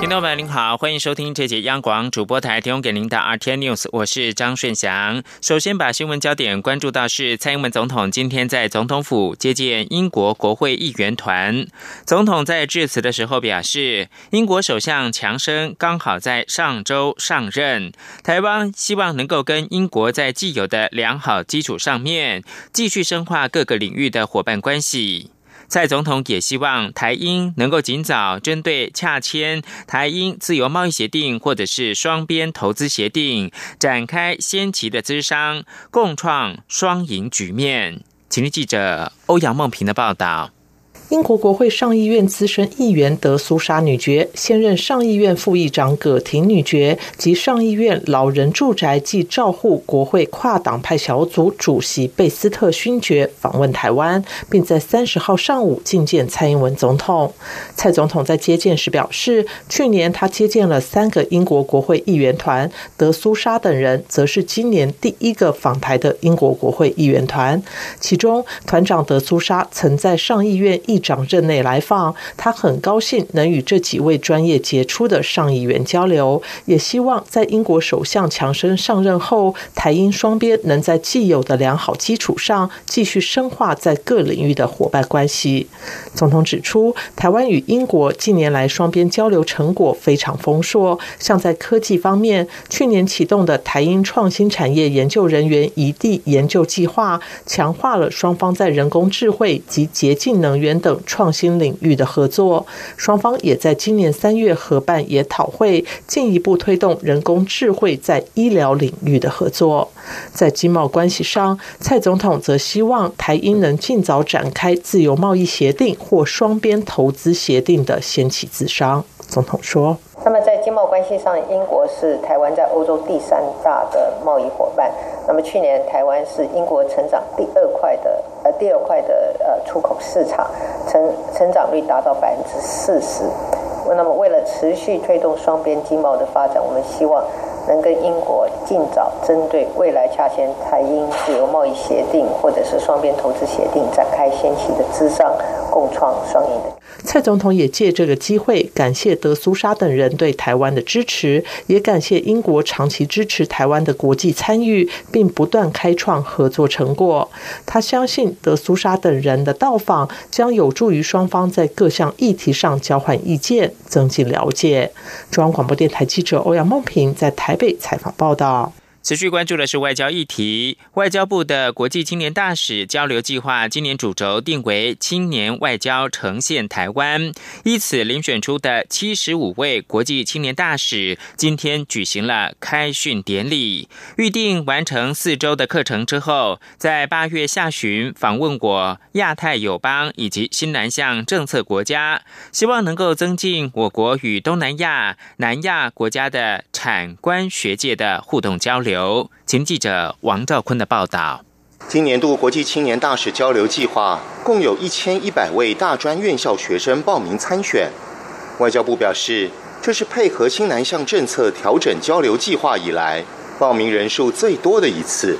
听众朋友您好，欢迎收听这节央广主播台提供给您的 RT News，我是张顺祥。首先把新闻焦点关注到是蔡英文总统今天在总统府接见英国国会议员团。总统在致辞的时候表示，英国首相强生刚好在上周上任，台湾希望能够跟英国在既有的良好基础上面，继续深化各个领域的伙伴关系。蔡总统也希望台英能够尽早针对洽签台英自由贸易协定或者是双边投资协定展开先期的资商，共创双赢局面。请日记者欧阳梦平的报道。英国国会上议院资深议员德苏莎女爵、现任上议院副议长葛廷女爵及上议院老人住宅及照护国会跨党派小组主席贝斯特勋爵访问台湾，并在三十号上午觐见蔡英文总统。蔡总统在接见时表示，去年他接见了三个英国国会议员团，德苏莎等人则是今年第一个访台的英国国会议员团。其中，团长德苏莎曾在上议院议长任内来访，他很高兴能与这几位专业杰出的上议员交流，也希望在英国首相强生上任后，台英双边能在既有的良好基础上，继续深化在各领域的伙伴关系。总统指出，台湾与英国近年来双边交流成果非常丰硕，像在科技方面，去年启动的台英创新产业研究人员移地研究计划，强化了双方在人工智慧及洁净能源等。创新领域的合作，双方也在今年三月合办研讨会，进一步推动人工智慧在医疗领域的合作。在经贸关系上，蔡总统则希望台英能尽早展开自由贸易协定或双边投资协定的先起自商。总统说。那么在经贸关系上，英国是台湾在欧洲第三大的贸易伙伴。那么去年台湾是英国成长第二块的呃第二块的呃出口市场，成成长率达到百分之四十。那么为了持续推动双边经贸的发展，我们希望能跟英国尽早针对未来洽签台英自由贸易协定或者是双边投资协定展开先期的资商，共创双赢的。蔡总统也借这个机会感谢德苏莎等人对台湾的支持，也感谢英国长期支持台湾的国际参与，并不断开创合作成果。他相信德苏沙等人的到访将有助于双方在各项议题上交换意见，增进了解。中央广播电台记者欧阳梦平在台北采访报道。持续关注的是外交议题。外交部的国际青年大使交流计划今年主轴定为“青年外交呈现台湾”，依此遴选出的七十五位国际青年大使，今天举行了开训典礼。预定完成四周的课程之后，在八月下旬访问我亚太友邦以及新南向政策国家，希望能够增进我国与东南亚、南亚国家的产官学界的互动交流。由前记者王兆坤的报道。今年度国际青年大使交流计划共有一千一百位大专院校学生报名参选。外交部表示，这是配合新南向政策调整交流计划以来报名人数最多的一次，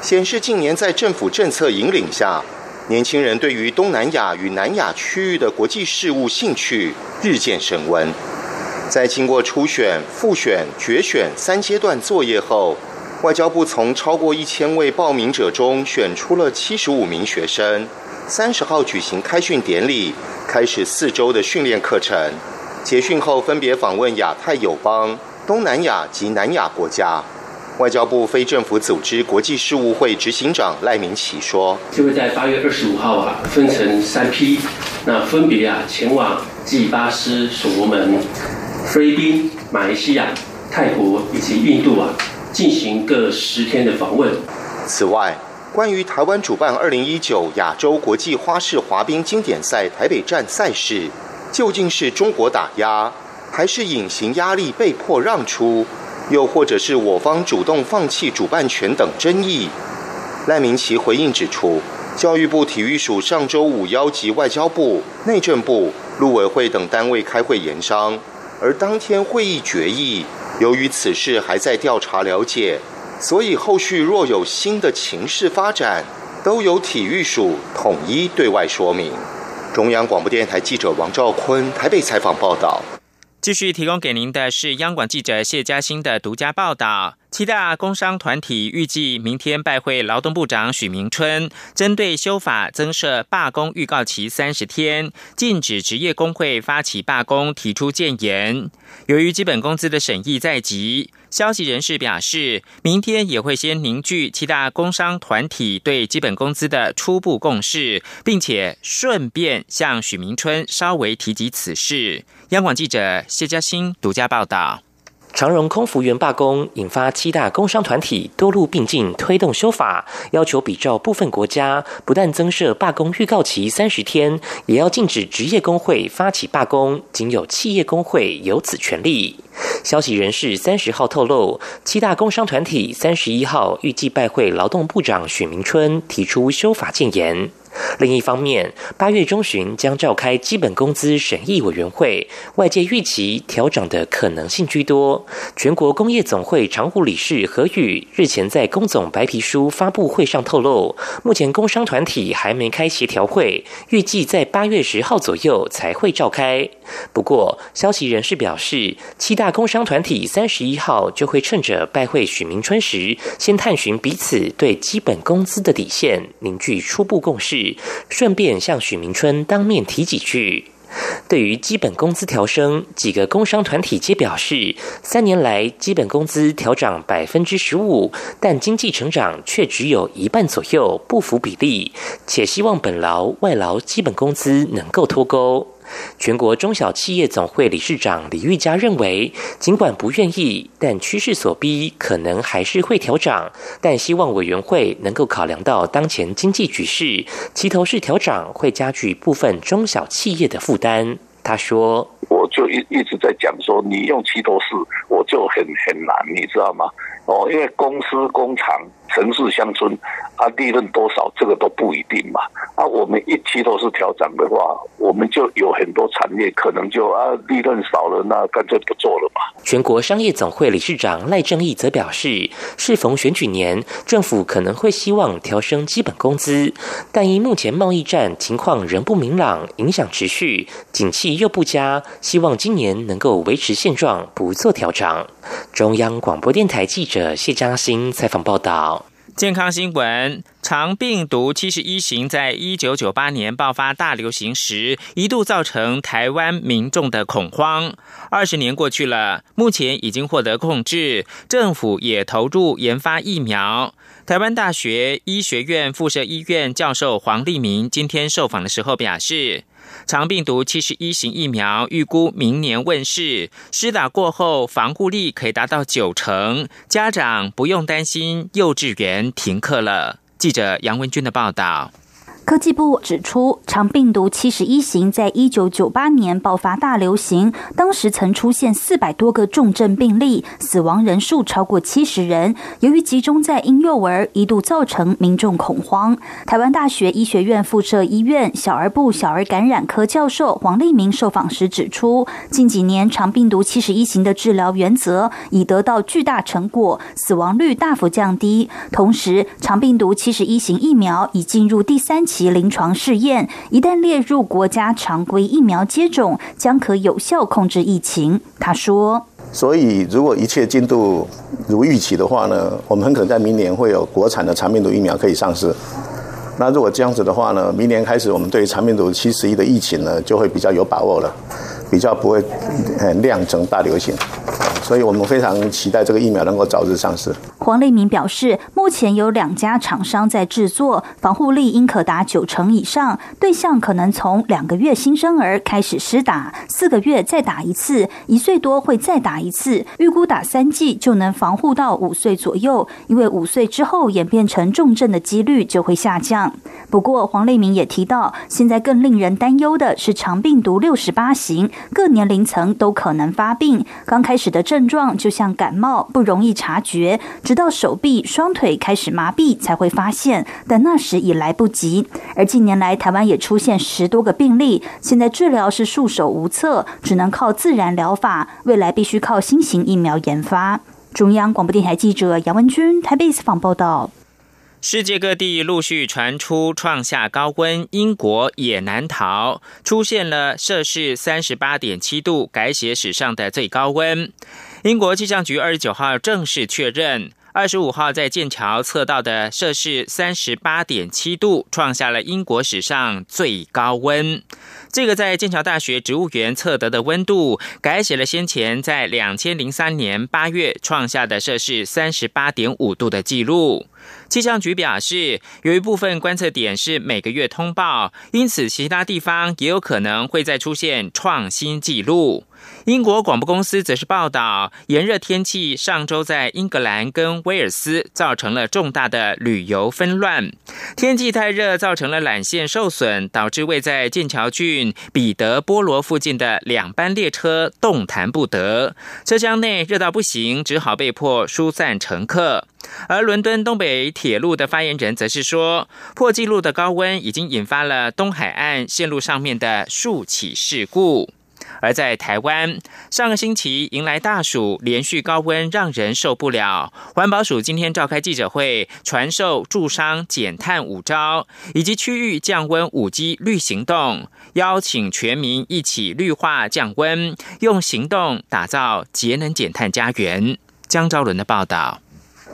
显示近年在政府政策引领下，年轻人对于东南亚与南亚区域的国际事务兴趣日渐升温。在经过初选、复选、决选三阶段作业后，外交部从超过一千位报名者中选出了七十五名学生。三十号举行开训典礼，开始四周的训练课程。结训后分别访问亚太友邦、东南亚及南亚国家。外交部非政府组织国际事务会执行长赖明启说：“就会在八月二十五号啊，分成三批，那分别啊前往基巴斯、所罗门。”菲律宾、马来西亚、泰国以及印度啊，进行各十天的访问。此外，关于台湾主办二零一九亚洲国际花式滑冰经典赛台北站赛事，究竟是中国打压，还是隐形压力被迫让出，又或者是我方主动放弃主办权等争议？赖明奇回应指出，教育部体育署上周五邀集外交部、内政部、陆委会等单位开会研商。而当天会议决议，由于此事还在调查了解，所以后续若有新的情势发展，都由体育署统一对外说明。中央广播电台记者王兆坤台北采访报道。继续提供给您的是央广记者谢嘉欣的独家报道。七大工商团体预计明天拜会劳动部长许明春，针对修法增设罢工预告期三十天，禁止职业工会发起罢工，提出建言。由于基本工资的审议在即，消息人士表示，明天也会先凝聚七大工商团体对基本工资的初步共识，并且顺便向许明春稍微提及此事。央广记者谢嘉欣独家报道。长荣空服员罢工引发七大工商团体多路并进推动修法，要求比照部分国家，不但增设罢工预告期三十天，也要禁止职业工会发起罢工，仅有企业工会有此权利。消息人士三十号透露，七大工商团体三十一号预计拜会劳动部长许明春，提出修法建言。另一方面，八月中旬将召开基本工资审议委员会，外界预期调整的可能性居多。全国工业总会常务理事何宇日前在工总白皮书发布会上透露，目前工商团体还没开协调会，预计在八月十号左右才会召开。不过，消息人士表示，七大工商团体三十一号就会趁着拜会许明春时，先探寻彼此对基本工资的底线，凝聚初步共识。顺便向许明春当面提几句。对于基本工资调升，几个工商团体皆表示，三年来基本工资调涨百分之十五，但经济成长却只有一半左右，不符比例，且希望本劳外劳基本工资能够脱钩。全国中小企业总会理事长李玉佳认为，尽管不愿意，但趋势所逼，可能还是会调涨。但希望委员会能够考量到当前经济局势，齐头式调涨会加剧部分中小企业的负担。他说：“我就一一直在讲说，你用齐头式，我就很很难，你知道吗？哦，因为公司工厂。”城市乡村，啊，利润多少这个都不一定嘛。啊，我们一期都是调涨的话，我们就有很多产业可能就啊利润少了，那干脆不做了嘛。全国商业总会理事长赖正义则表示，适逢选举年，政府可能会希望调升基本工资，但因目前贸易战情况仍不明朗，影响持续，景气又不佳，希望今年能够维持现状，不做调整。中央广播电台记者谢嘉欣采访报道。健康新闻：长病毒七十一型在一九九八年爆发大流行时，一度造成台湾民众的恐慌。二十年过去了，目前已经获得控制，政府也投入研发疫苗。台湾大学医学院附设医院教授黄立明今天受访的时候表示。长病毒七十一型疫苗预估明年问世，施打过后防护力可以达到九成，家长不用担心幼稚园停课了。记者杨文军的报道。科技部指出，长病毒七十一型在一九九八年爆发大流行，当时曾出现四百多个重症病例，死亡人数超过七十人。由于集中在婴幼儿，一度造成民众恐慌。台湾大学医学院附设医院小儿部小儿感染科教授黄立明受访时指出，近几年长病毒七十一型的治疗原则已得到巨大成果，死亡率大幅降低。同时，长病毒七十一型疫苗已进入第三。其临床试验一旦列入国家常规疫苗接种，将可有效控制疫情。他说：“所以，如果一切进度如预期的话呢，我们很可能在明年会有国产的长病毒疫苗可以上市。那如果这样子的话呢，明年开始我们对长病毒七十一的疫情呢，就会比较有把握了，比较不会很酿成大流行。所以我们非常期待这个疫苗能够早日上市。”黄立明表示，目前有两家厂商在制作，防护力应可达九成以上。对象可能从两个月新生儿开始施打，四个月再打一次，一岁多会再打一次。预估打三剂就能防护到五岁左右，因为五岁之后演变成重症的几率就会下降。不过，黄立明也提到，现在更令人担忧的是长病毒六十八型，各年龄层都可能发病。刚开始的症状就像感冒，不容易察觉。直到手臂、双腿开始麻痹才会发现，但那时已来不及。而近年来，台湾也出现十多个病例，现在治疗是束手无策，只能靠自然疗法，未来必须靠新型疫苗研发。中央广播电台记者杨文君台北采访报道。世界各地陆续传出创下高温，英国也难逃，出现了摄氏三十八点七度，改写史上的最高温。英国气象局二十九号正式确认。二十五号在剑桥测到的摄氏三十八点七度，创下了英国史上最高温。这个在剑桥大学植物园测得的温度，改写了先前在两千零三年八月创下的摄氏三十八点五度的记录。气象局表示，有一部分观测点是每个月通报，因此其他地方也有可能会再出现创新纪录。英国广播公司则是报道，炎热天气上周在英格兰跟威尔斯造成了重大的旅游纷乱。天气太热，造成了缆线受损，导致位在剑桥郡彼得波罗附近的两班列车动弹不得，车厢内热到不行，只好被迫疏散乘客。而伦敦东北铁路的发言人则是说，破纪录的高温已经引发了东海岸线路上面的数起事故。而在台湾，上个星期迎来大暑，连续高温让人受不了。环保署今天召开记者会，传授助商减碳五招，以及区域降温五 G 绿行动，邀请全民一起绿化降温，用行动打造节能减碳家园。江昭伦的报道。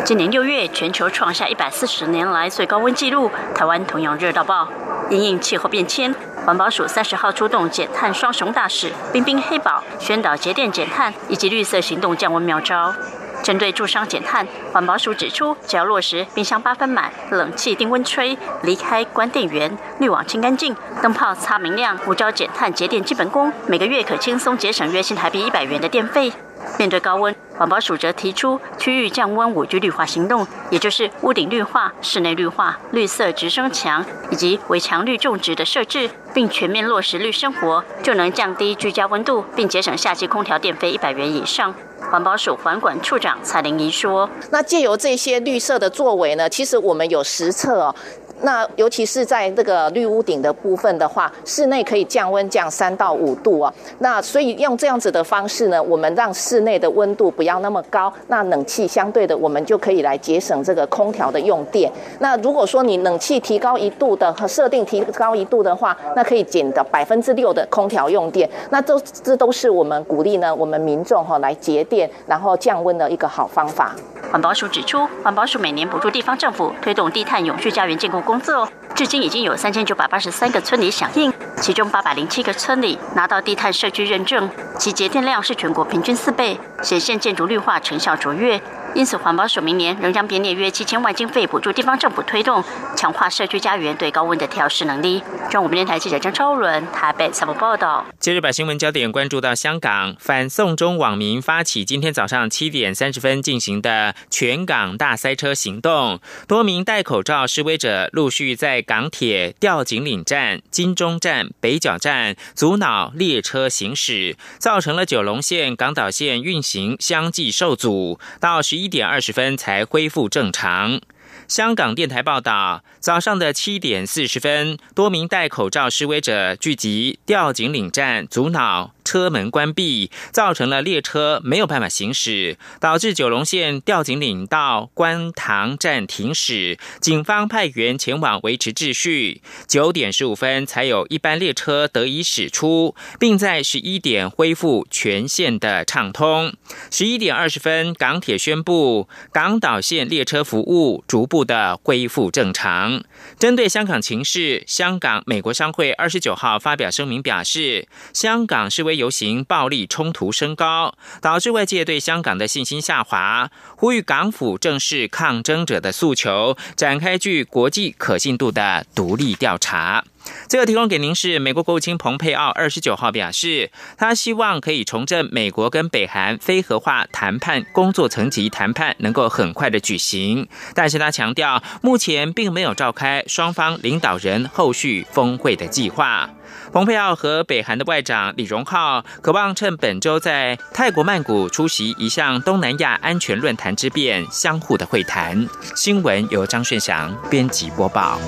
今年六月，全球创下一百四十年来最高温纪录，台湾同样热到爆。因应气候变迁，环保署三十号出动减碳双雄大使冰冰黑宝，宣导节电减碳以及绿色行动降温妙招。针对助商减碳，环保署指出，只要落实冰箱八分满、冷气定温吹、离开关电源、滤网清干净、灯泡擦明亮，五招减碳节电基本功，每个月可轻松节省约新台币一百元的电费。面对高温，环保署则提出区域降温五 G 绿化行动，也就是屋顶绿化、室内绿化、绿色直升墙以及围墙绿种植的设置，并全面落实绿生活，就能降低居家温度，并节省夏季空调电费一百元以上。环保署环管处长蔡玲仪说：“那借由这些绿色的作为呢，其实我们有实测哦。”那尤其是在这个绿屋顶的部分的话，室内可以降温降三到五度啊。那所以用这样子的方式呢，我们让室内的温度不要那么高，那冷气相对的我们就可以来节省这个空调的用电。那如果说你冷气提高一度的和设定提高一度的话，那可以减到百分之六的空调用电。那都这都是我们鼓励呢我们民众哈来节电然后降温的一个好方法。环保署指出，环保署每年补助地方政府推动低碳永续家园建构工作，至今已经有三千九百八十三个村里响应，其中八百零七个村里拿到低碳社区认证，其节电量是全国平均四倍，显现建筑绿化成效卓越。因此，环保署明年仍将编列约七千万经费补助地方政府推动，强化社区家园对高温的调试能力。中央电台记者张超伦台北采访报道。接着把新闻焦点关注到香港，反送中网民发起今天早上七点三十分进行的全港大塞车行动，多名戴口罩示威者陆续在港铁吊井岭站、金钟站、北角站阻挠列车行驶，造成了九龙线、港岛线运行相继受阻，到十。一点二十分才恢复正常。香港电台报道，早上的七点四十分，多名戴口罩示威者聚集吊井岭站，阻挠。车门关闭，造成了列车没有办法行驶，导致九龙线吊井岭到观塘站停驶。警方派员前往维持秩序。九点十五分才有一班列车得以驶出，并在十一点恢复全线的畅通。十一点二十分，港铁宣布港岛线列车服务逐步的恢复正常。针对香港情势，香港美国商会二十九号发表声明表示，香港是为游行暴力冲突升高，导致外界对香港的信心下滑，呼吁港府正视抗争者的诉求，展开具国际可信度的独立调查。这个提供给您是美国国务卿蓬佩奥二十九号表示，他希望可以重振美国跟北韩非核化谈判工作层级谈判能够很快的举行，但是他强调目前并没有召开双方领导人后续峰会的计划。蓬佩奥和北韩的外长李荣浩渴望趁本周在泰国曼谷出席一项东南亚安全论坛之便，相互的会谈。新闻由张顺祥编辑播报。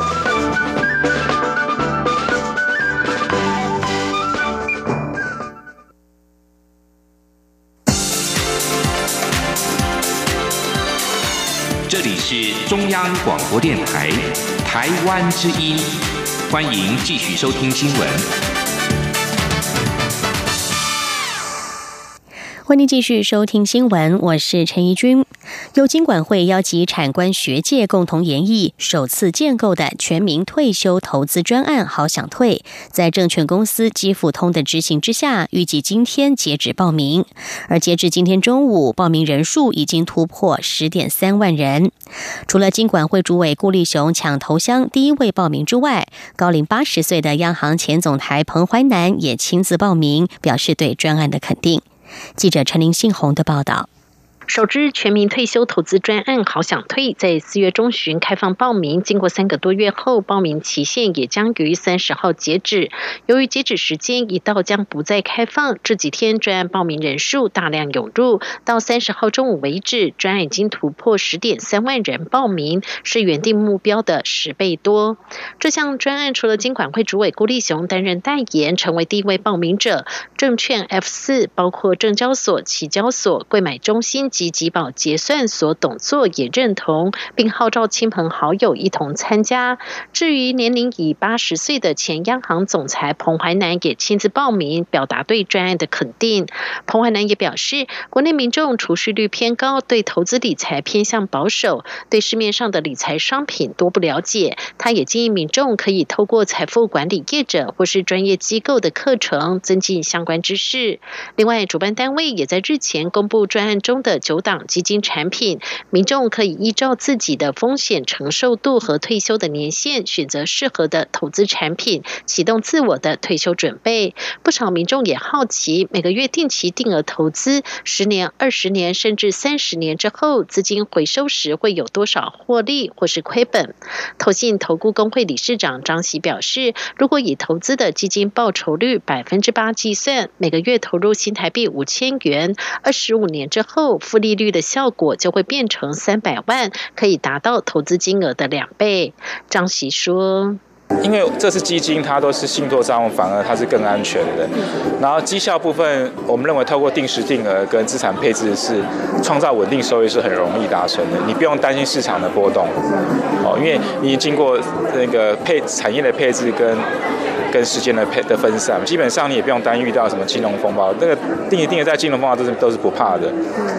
这里是中央广播电台台湾之音。欢迎继续收听新闻。欢迎继续收听新闻，我是陈怡君。由金管会邀集产官学界共同研议，首次建构的全民退休投资专案“好想退”，在证券公司基付通的执行之下，预计今天截止报名。而截至今天中午，报名人数已经突破十点三万人。除了金管会主委顾立雄抢头香第一位报名之外，高龄八十岁的央行前总裁彭淮南也亲自报名，表示对专案的肯定。记者陈林信宏的报道。首支全民退休投资专案“好想退”在四月中旬开放报名，经过三个多月后，报名期限也将于三十号截止。由于截止时间一到，将不再开放。这几天专案报名人数大量涌入，到三十号中午为止，专案已经突破十点三万人报名，是原定目标的十倍多。这项专案除了金管会主委郭立雄担任代言，成为第一位报名者，证券 F 四包括证交所、期交所、柜买中心。及集保结算所董座也认同，并号召亲朋好友一同参加。至于年龄已八十岁的前央行总裁彭淮南也亲自报名，表达对专案的肯定。彭淮南也表示，国内民众储蓄率偏高，对投资理财偏向保守，对市面上的理财商品多不了解。他也建议民众可以透过财富管理业者或是专业机构的课程，增进相关知识。另外，主办单位也在日前公布专案中的。九档基金产品，民众可以依照自己的风险承受度和退休的年限，选择适合的投资产品，启动自我的退休准备。不少民众也好奇，每个月定期定额投资，十年、二十年甚至三十年之后，资金回收时会有多少获利或是亏本？投信投顾工会理事长张喜表示，如果以投资的基金报酬率百分之八计算，每个月投入新台币五千元，二十五年之后负。利率的效果就会变成三百万，可以达到投资金额的两倍。张喜说：“因为这次基金它都是信托账户，反而它是更安全的。然后绩效部分，我们认为透过定时定额跟资产配置是创造稳定收益是很容易达成的。你不用担心市场的波动哦，因为你经过那个配产业的配置跟。”跟时间的配的分散，基本上你也不用担遇到什么金融风暴，那个定一定的在金融风暴都是都是不怕的，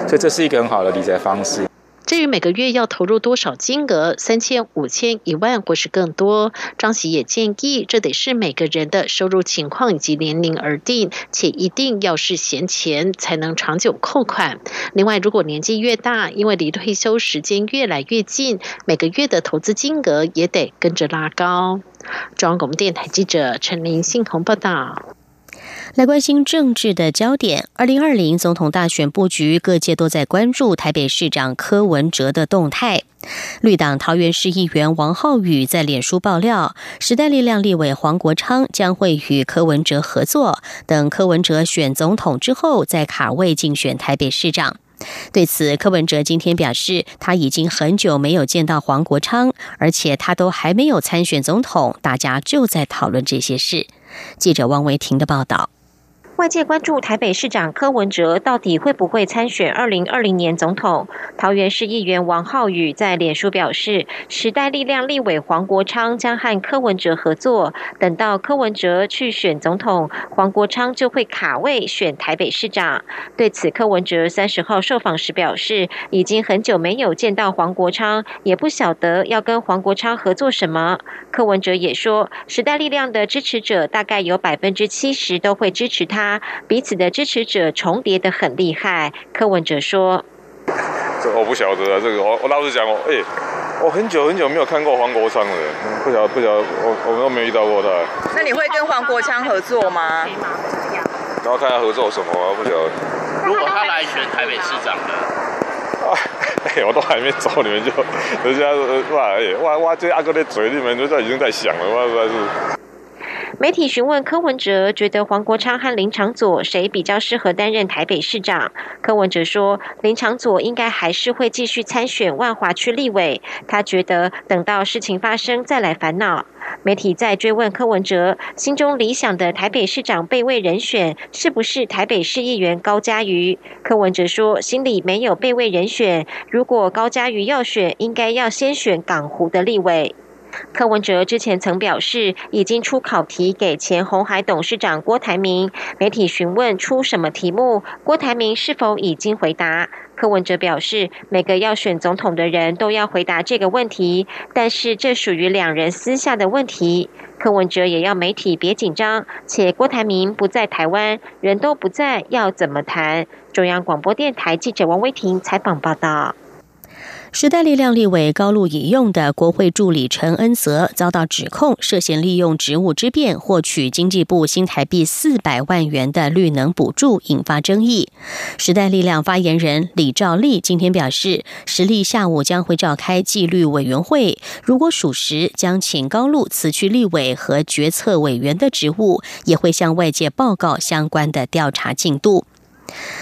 所以这是一个很好的理财方式。至于每个月要投入多少金额，三千、五千、一万或是更多，张喜也建议，这得是每个人的收入情况以及年龄而定，且一定要是闲钱才能长久扣款。另外，如果年纪越大，因为离退休时间越来越近，每个月的投资金额也得跟着拉高。中央广播电台记者陈林信鸿报道。来关心政治的焦点，二零二零总统大选布局，各界都在关注台北市长柯文哲的动态。绿党桃园市议员王浩宇在脸书爆料，时代力量立委黄国昌将会与柯文哲合作，等柯文哲选总统之后再卡位竞选台北市长。对此，柯文哲今天表示，他已经很久没有见到黄国昌，而且他都还没有参选总统，大家就在讨论这些事。记者汪维婷的报道。外界关注台北市长柯文哲到底会不会参选二零二零年总统。桃园市议员王浩宇在脸书表示，时代力量立委黄国昌将和柯文哲合作，等到柯文哲去选总统，黄国昌就会卡位选台北市长。对此，柯文哲三十号受访时表示，已经很久没有见到黄国昌，也不晓得要跟黄国昌合作什么。柯文哲也说，时代力量的支持者大概有百分之七十都会支持他。彼此的支持者重叠的很厉害。柯文哲说：“这我不晓得啊，这个我我老实讲哦，哎，我很久很久没有看过黄国昌了，不晓不晓我我们都没遇到过他。那你会跟黄国昌合作吗？然后看他合作什么，不晓得。如果他来选台北市长的，哎，我都还没走，你们就人家哇哎哇哇这阿哥的嘴，你们就在已经在想了，哇实在是。”媒体询问柯文哲，觉得黄国昌和林长佐谁比较适合担任台北市长？柯文哲说，林长佐应该还是会继续参选万华区立委，他觉得等到事情发生再来烦恼。媒体在追问柯文哲心中理想的台北市长备位人选是不是台北市议员高嘉瑜？柯文哲说，心里没有备位人选，如果高嘉瑜要选，应该要先选港湖的立委。柯文哲之前曾表示，已经出考题给前红海董事长郭台铭。媒体询问出什么题目，郭台铭是否已经回答？柯文哲表示，每个要选总统的人都要回答这个问题，但是这属于两人私下的问题。柯文哲也要媒体别紧张，且郭台铭不在台湾，人都不在，要怎么谈？中央广播电台记者王威婷采访报道。时代力量立委高露引用的国会助理陈恩泽遭到指控，涉嫌利用职务之便获取经济部新台币四百万元的绿能补助，引发争议。时代力量发言人李兆利今天表示，实力下午将会召开纪律委员会，如果属实，将请高露辞去立委和决策委员的职务，也会向外界报告相关的调查进度。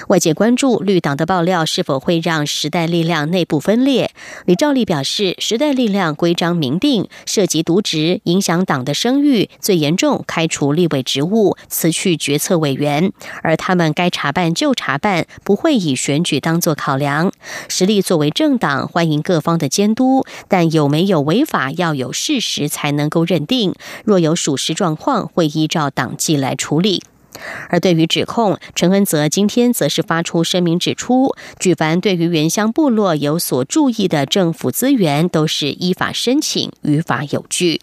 外界关注绿党的爆料是否会让时代力量内部分裂。李兆利表示，时代力量规章明定，涉及渎职、影响党的声誉，最严重开除立委职务、辞去决策委员。而他们该查办就查办，不会以选举当作考量。实力作为政党，欢迎各方的监督，但有没有违法，要有事实才能够认定。若有属实状况，会依照党纪来处理。而对于指控，陈恩泽今天则是发出声明指出，举凡对于原乡部落有所注意的政府资源，都是依法申请，于法有据。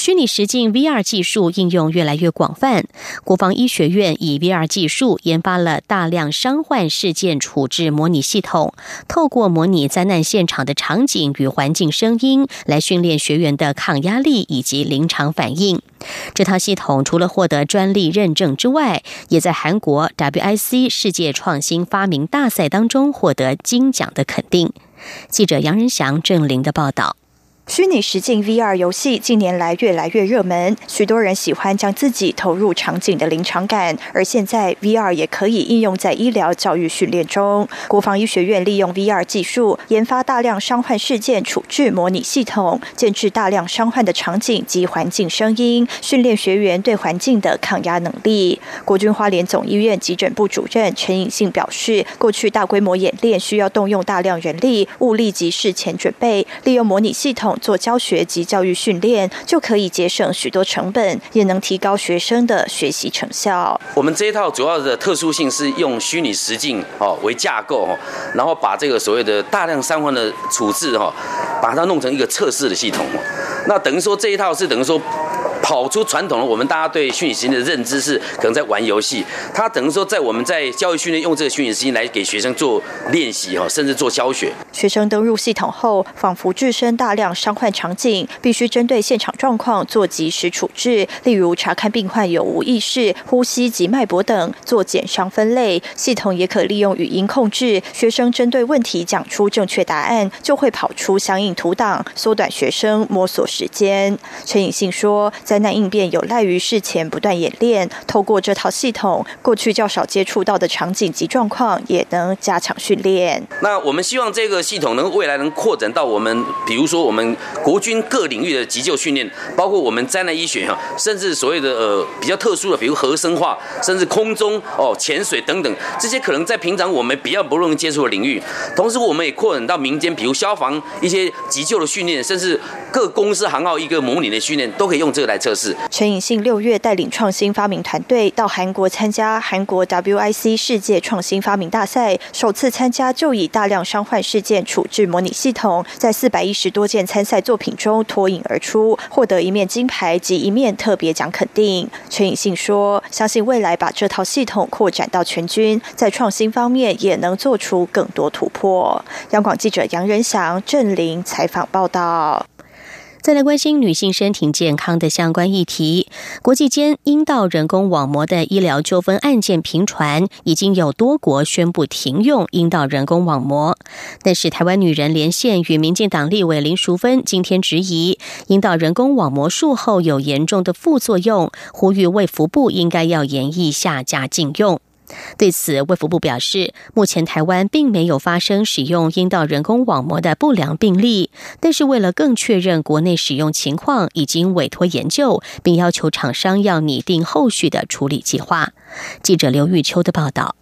虚拟实境 VR 技术应用越来越广泛，国防医学院以 VR 技术研发了大量伤患事件处置模拟系统，透过模拟灾难现场的场景与环境声音，来训练学员的抗压力以及临场反应。这套系统除了获得专利认证之外，也在韩国 WIC 世界创新发明大赛当中获得金奖的肯定。记者杨仁祥、郑玲的报道。虚拟实境 VR 游戏近年来越来越热门，许多人喜欢将自己投入场景的临场感。而现在 VR 也可以应用在医疗教育训练中。国防医学院利用 VR 技术研发大量伤患事件处置模拟系统，建置大量伤患的场景及环境声音，训练学员对环境的抗压能力。国军花莲总医院急诊部主任陈颖信表示，过去大规模演练需要动用大量人力物力及事前准备，利用模拟系统。做教学及教育训练，就可以节省许多成本，也能提高学生的学习成效。我们这一套主要的特殊性是用虚拟实境哦为架构哦，然后把这个所谓的大量三环的处置哈，把它弄成一个测试的系统。那等于说这一套是等于说。跑出传统的我们大家对虚拟实境的认知是可能在玩游戏，它等于说在我们在教育训练用这个虚拟实境来给学生做练习哈，甚至做教学。学生登入系统后，仿佛置身大量伤患场景，必须针对现场状况做及时处置，例如查看病患有无意识、呼吸及脉搏等，做减伤分类。系统也可利用语音控制，学生针对问题讲出正确答案，就会跑出相应图档，缩短学生摸索时间。陈颖信说，灾难应变有赖于事前不断演练，透过这套系统，过去较少接触到的场景及状况也能加强训练。那我们希望这个系统能未来能扩展到我们，比如说我们国军各领域的急救训练，包括我们灾难医学哈，甚至所谓的呃比较特殊的，比如核生化，甚至空中哦潜水等等，这些可能在平常我们比较不容易接触的领域。同时，我们也扩展到民间，比如消防一些急救的训练，甚至各公司航号一个模拟的训练，都可以用这个来测。陈颖信六月带领创新发明团队到韩国参加韩国 WIC 世界创新发明大赛，首次参加就以大量伤患事件处置模拟系统，在四百一十多件参赛作品中脱颖而出，获得一面金牌及一面特别奖肯定。陈颖信说：“相信未来把这套系统扩展到全军，在创新方面也能做出更多突破。”央广记者杨仁祥、郑玲采访报道。再来关心女性身体健康的相关议题。国际间阴道人工网膜的医疗纠纷案件频传，已经有多国宣布停用阴道人工网膜。但是，台湾女人连线与民进党立委林淑芬今天质疑，阴道人工网膜术后有严重的副作用，呼吁卫福部应该要严议下架禁用。对此，卫福部表示，目前台湾并没有发生使用阴道人工网膜的不良病例，但是为了更确认国内使用情况，已经委托研究，并要求厂商要拟定后续的处理计划。记者刘玉秋的报道。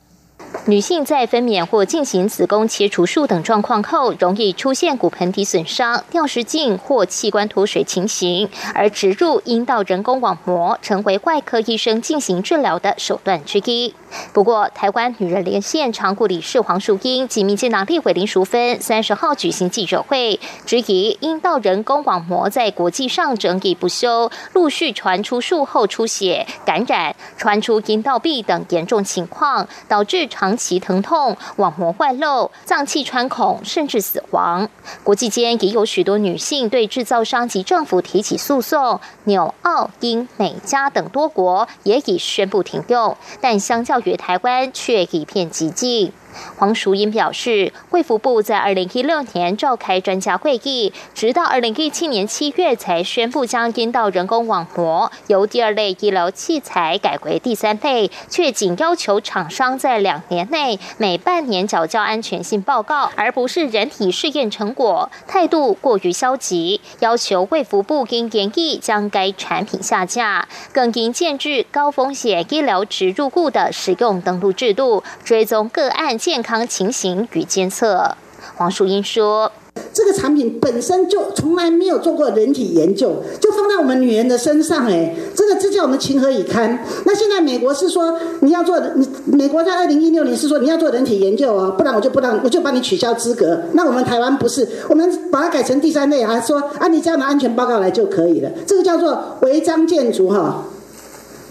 女性在分娩或进行子宫切除术等状况后，容易出现骨盆底损伤、尿失禁或器官脱水情形，而植入阴道人工网膜成为外科医生进行治疗的手段之一。不过，台湾女人连线常顾理事黄淑英及民进党立委林淑芬三十号举行记者会，质疑阴道人工网膜在国际上争议不休，陆续传出术后出血、感染、传出阴道壁等严重情况，导致长其疼痛、网膜外漏、脏器穿孔，甚至死亡。国际间也有许多女性对制造商及政府提起诉讼，纽、澳、英、美、加等多国也已宣布停用，但相较。于台湾却一片寂静。黄淑英表示，卫福部在二零一六年召开专家会议，直到二零一七年七月才宣布将阴道人工网膜由第二类医疗器材改为第三类，却仅要求厂商在两年内每半年缴交安全性报告，而不是人体试验成果，态度过于消极，要求卫福部应严议将该产品下架，更应建制高风险医疗植入物的使用登录制度，追踪个案。健康情形与监测，黄淑英说：“这个产品本身就从来没有做过人体研究，就放在我们女人的身上，哎，这个这叫我们情何以堪？那现在美国是说你要做，你美国在二零一六年是说你要做人体研究哦，不然我就不让，我就把你取消资格。那我们台湾不是，我们把它改成第三类，还说啊，你这样的安全报告来就可以了，这个叫做违章建筑哈，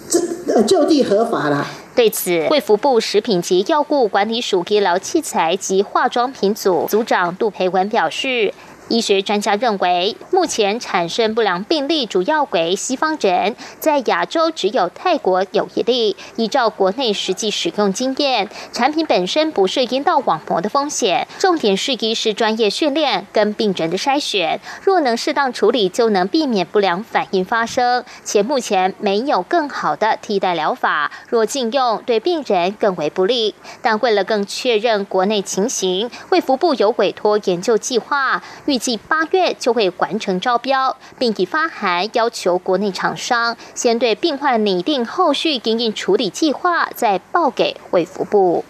这呃就地合法了。”对此，卫福部食品及药物管理署医疗器材及化妆品组组长杜培文表示。医学专家认为，目前产生不良病例主要为西方人，在亚洲只有泰国有一例。依照国内实际使用经验，产品本身不是阴道网膜的风险，重点是医师专业训练跟病人的筛选。若能适当处理，就能避免不良反应发生。且目前没有更好的替代疗法，若禁用对病人更为不利。但为了更确认国内情形，卫福部有委托研究计划预。预计八月就会完成招标，并已发函要求国内厂商先对病患拟定后续营运处理计划，再报给卫福部。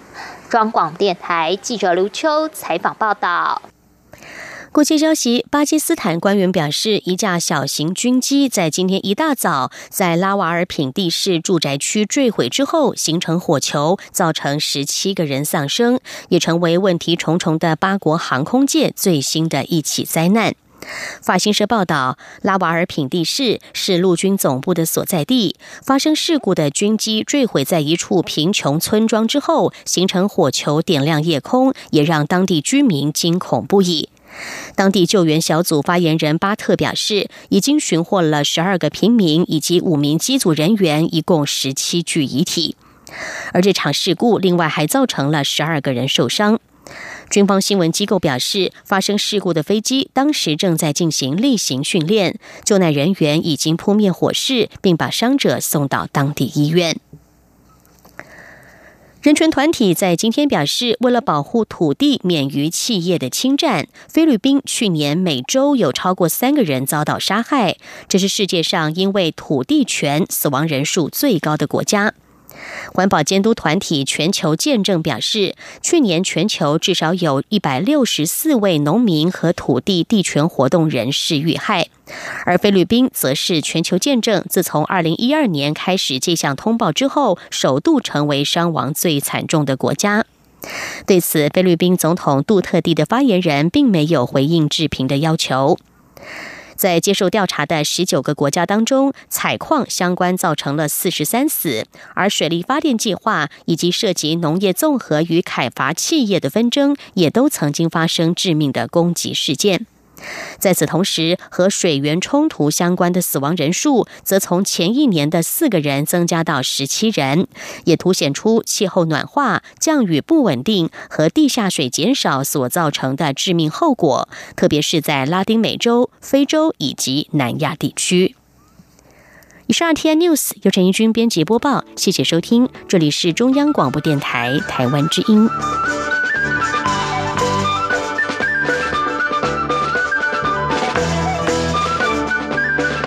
中广电台记者刘秋采访报道。国际消息：巴基斯坦官员表示，一架小型军机在今天一大早在拉瓦尔品地市住宅区坠毁之后，形成火球，造成十七个人丧生，也成为问题重重的八国航空界最新的一起灾难。法新社报道，拉瓦尔品地市是陆军总部的所在地。发生事故的军机坠毁在一处贫穷村庄之后，形成火球，点亮夜空，也让当地居民惊恐不已。当地救援小组发言人巴特表示，已经寻获了十二个平民以及五名机组人员，一共十七具遗体。而这场事故另外还造成了十二个人受伤。军方新闻机构表示，发生事故的飞机当时正在进行例行训练，救难人员已经扑灭火势，并把伤者送到当地医院。人权团体在今天表示，为了保护土地免于企业的侵占，菲律宾去年每周有超过三个人遭到杀害，这是世界上因为土地权死亡人数最高的国家。环保监督团体全球见证表示，去年全球至少有一百六十四位农民和土地地权活动人士遇害，而菲律宾则是全球见证自从二零一二年开始这项通报之后，首度成为伤亡最惨重的国家。对此，菲律宾总统杜特地的发言人并没有回应置评的要求。在接受调查的十九个国家当中，采矿相关造成了四十三死，而水力发电计划以及涉及农业综合与凯伐企业的纷争，也都曾经发生致命的攻击事件。在此同时，和水源冲突相关的死亡人数则从前一年的四个人增加到十七人，也凸显出气候暖化、降雨不稳定和地下水减少所造成的致命后果，特别是在拉丁美洲、非洲以及南亚地区。以上 T N News 由陈怡君编辑播报，谢谢收听，这里是中央广播电台台湾之音。